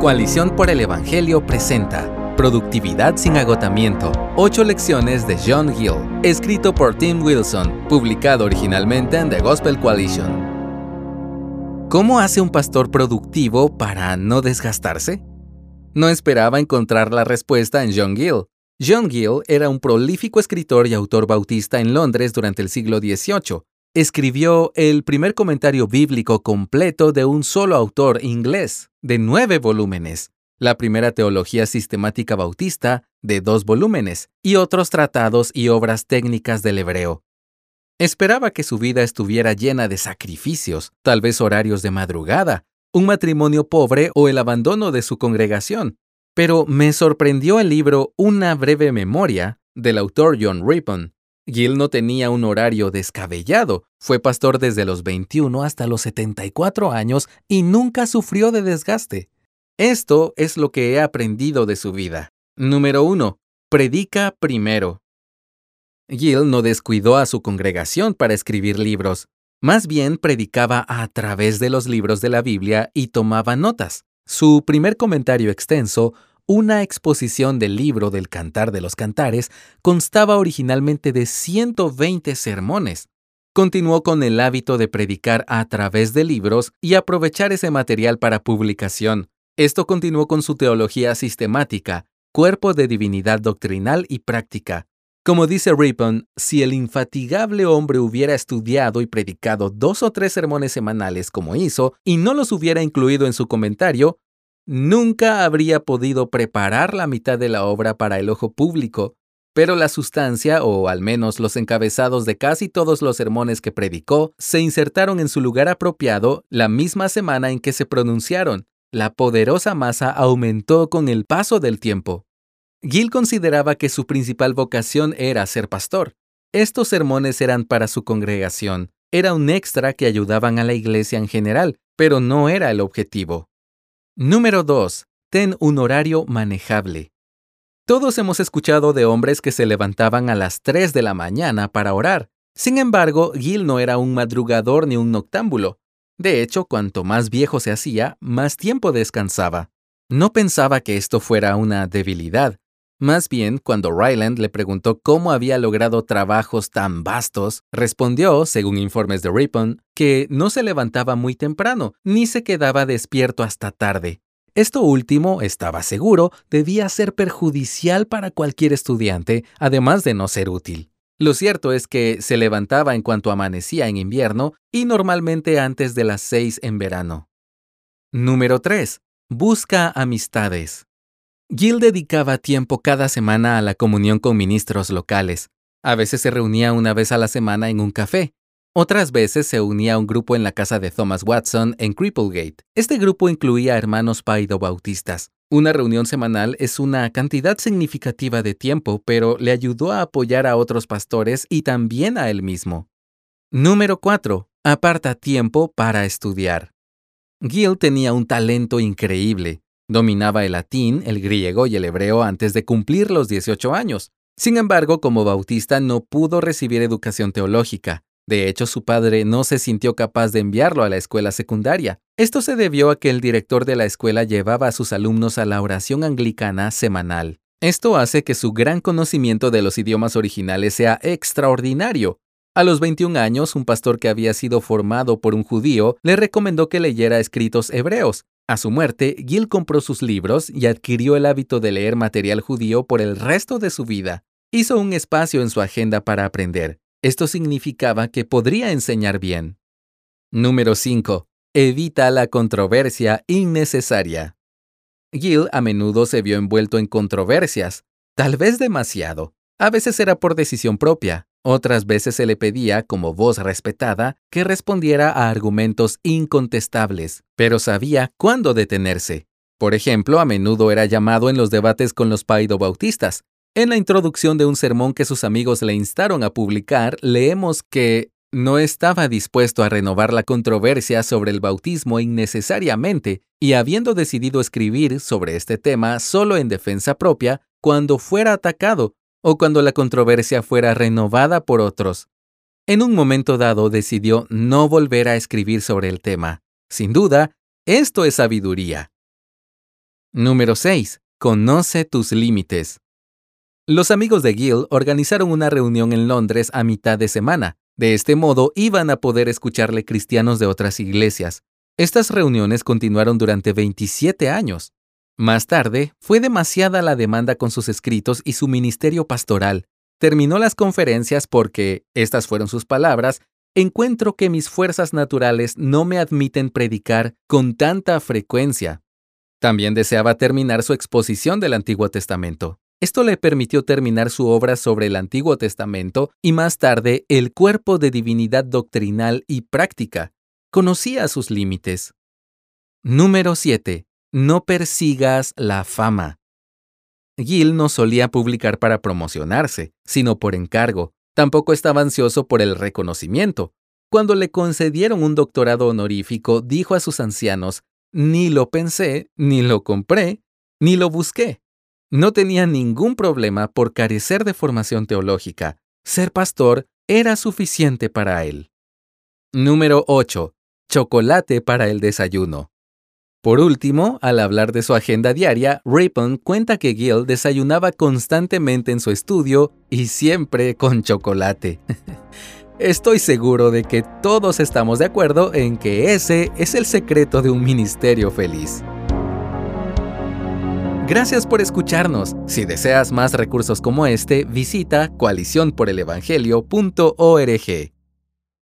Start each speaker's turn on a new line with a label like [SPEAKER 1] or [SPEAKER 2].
[SPEAKER 1] Coalición por el Evangelio presenta Productividad sin agotamiento. Ocho lecciones de John Gill. Escrito por Tim Wilson. Publicado originalmente en The Gospel Coalition. ¿Cómo hace un pastor productivo para no desgastarse? No esperaba encontrar la respuesta en John Gill. John Gill era un prolífico escritor y autor bautista en Londres durante el siglo XVIII. Escribió el primer comentario bíblico completo de un solo autor inglés, de nueve volúmenes, la primera teología sistemática bautista, de dos volúmenes, y otros tratados y obras técnicas del hebreo. Esperaba que su vida estuviera llena de sacrificios, tal vez horarios de madrugada, un matrimonio pobre o el abandono de su congregación. Pero me sorprendió el libro Una breve memoria del autor John Rippon, Gill no tenía un horario descabellado. Fue pastor desde los 21 hasta los 74 años y nunca sufrió de desgaste. Esto es lo que he aprendido de su vida. Número 1. Predica primero. Gill no descuidó a su congregación para escribir libros. Más bien predicaba a través de los libros de la Biblia y tomaba notas. Su primer comentario extenso una exposición del libro del Cantar de los Cantares constaba originalmente de 120 sermones. Continuó con el hábito de predicar a través de libros y aprovechar ese material para publicación. Esto continuó con su teología sistemática, cuerpo de divinidad doctrinal y práctica. Como dice Ripon, si el infatigable hombre hubiera estudiado y predicado dos o tres sermones semanales como hizo y no los hubiera incluido en su comentario, nunca habría podido preparar la mitad de la obra para el ojo público, pero la sustancia, o al menos los encabezados de casi todos los sermones que predicó, se insertaron en su lugar apropiado la misma semana en que se pronunciaron. La poderosa masa aumentó con el paso del tiempo. Gil consideraba que su principal vocación era ser pastor. Estos sermones eran para su congregación. Era un extra que ayudaban a la iglesia en general, pero no era el objetivo. Número 2. Ten un horario manejable. Todos hemos escuchado de hombres que se levantaban a las 3 de la mañana para orar. Sin embargo, Gil no era un madrugador ni un noctámbulo. De hecho, cuanto más viejo se hacía, más tiempo descansaba. No pensaba que esto fuera una debilidad. Más bien, cuando Ryland le preguntó cómo había logrado trabajos tan vastos, respondió, según informes de Ripon, que no se levantaba muy temprano, ni se quedaba despierto hasta tarde. Esto último, estaba seguro, debía ser perjudicial para cualquier estudiante, además de no ser útil. Lo cierto es que se levantaba en cuanto amanecía en invierno y normalmente antes de las seis en verano. Número 3. Busca amistades. Gil dedicaba tiempo cada semana a la comunión con ministros locales. A veces se reunía una vez a la semana en un café. Otras veces se unía a un grupo en la casa de Thomas Watson en Cripplegate. Este grupo incluía hermanos paido-bautistas. Una reunión semanal es una cantidad significativa de tiempo, pero le ayudó a apoyar a otros pastores y también a él mismo. Número 4. Aparta tiempo para estudiar. Gil tenía un talento increíble. Dominaba el latín, el griego y el hebreo antes de cumplir los 18 años. Sin embargo, como bautista no pudo recibir educación teológica. De hecho, su padre no se sintió capaz de enviarlo a la escuela secundaria. Esto se debió a que el director de la escuela llevaba a sus alumnos a la oración anglicana semanal. Esto hace que su gran conocimiento de los idiomas originales sea extraordinario. A los 21 años, un pastor que había sido formado por un judío le recomendó que leyera escritos hebreos, a su muerte, Gil compró sus libros y adquirió el hábito de leer material judío por el resto de su vida. Hizo un espacio en su agenda para aprender. Esto significaba que podría enseñar bien. Número 5. Evita la controversia innecesaria. Gil a menudo se vio envuelto en controversias, tal vez demasiado. A veces era por decisión propia, otras veces se le pedía, como voz respetada, que respondiera a argumentos incontestables, pero sabía cuándo detenerse. Por ejemplo, a menudo era llamado en los debates con los paidobautistas. En la introducción de un sermón que sus amigos le instaron a publicar, leemos que no estaba dispuesto a renovar la controversia sobre el bautismo innecesariamente y habiendo decidido escribir sobre este tema solo en defensa propia, cuando fuera atacado, o cuando la controversia fuera renovada por otros. En un momento dado decidió no volver a escribir sobre el tema. Sin duda, esto es sabiduría. Número 6. Conoce tus límites. Los amigos de Gill organizaron una reunión en Londres a mitad de semana. De este modo iban a poder escucharle cristianos de otras iglesias. Estas reuniones continuaron durante 27 años. Más tarde, fue demasiada la demanda con sus escritos y su ministerio pastoral. Terminó las conferencias porque, estas fueron sus palabras, encuentro que mis fuerzas naturales no me admiten predicar con tanta frecuencia. También deseaba terminar su exposición del Antiguo Testamento. Esto le permitió terminar su obra sobre el Antiguo Testamento y más tarde el cuerpo de divinidad doctrinal y práctica. Conocía sus límites. Número 7. No persigas la fama. Gil no solía publicar para promocionarse, sino por encargo. Tampoco estaba ansioso por el reconocimiento. Cuando le concedieron un doctorado honorífico, dijo a sus ancianos, ni lo pensé, ni lo compré, ni lo busqué. No tenía ningún problema por carecer de formación teológica. Ser pastor era suficiente para él. Número 8. Chocolate para el desayuno. Por último, al hablar de su agenda diaria, Ripon cuenta que Gil desayunaba constantemente en su estudio y siempre con chocolate. Estoy seguro de que todos estamos de acuerdo en que ese es el secreto de un ministerio feliz. Gracias por escucharnos. Si deseas más recursos como este, visita coaliciónporelevangelio.org.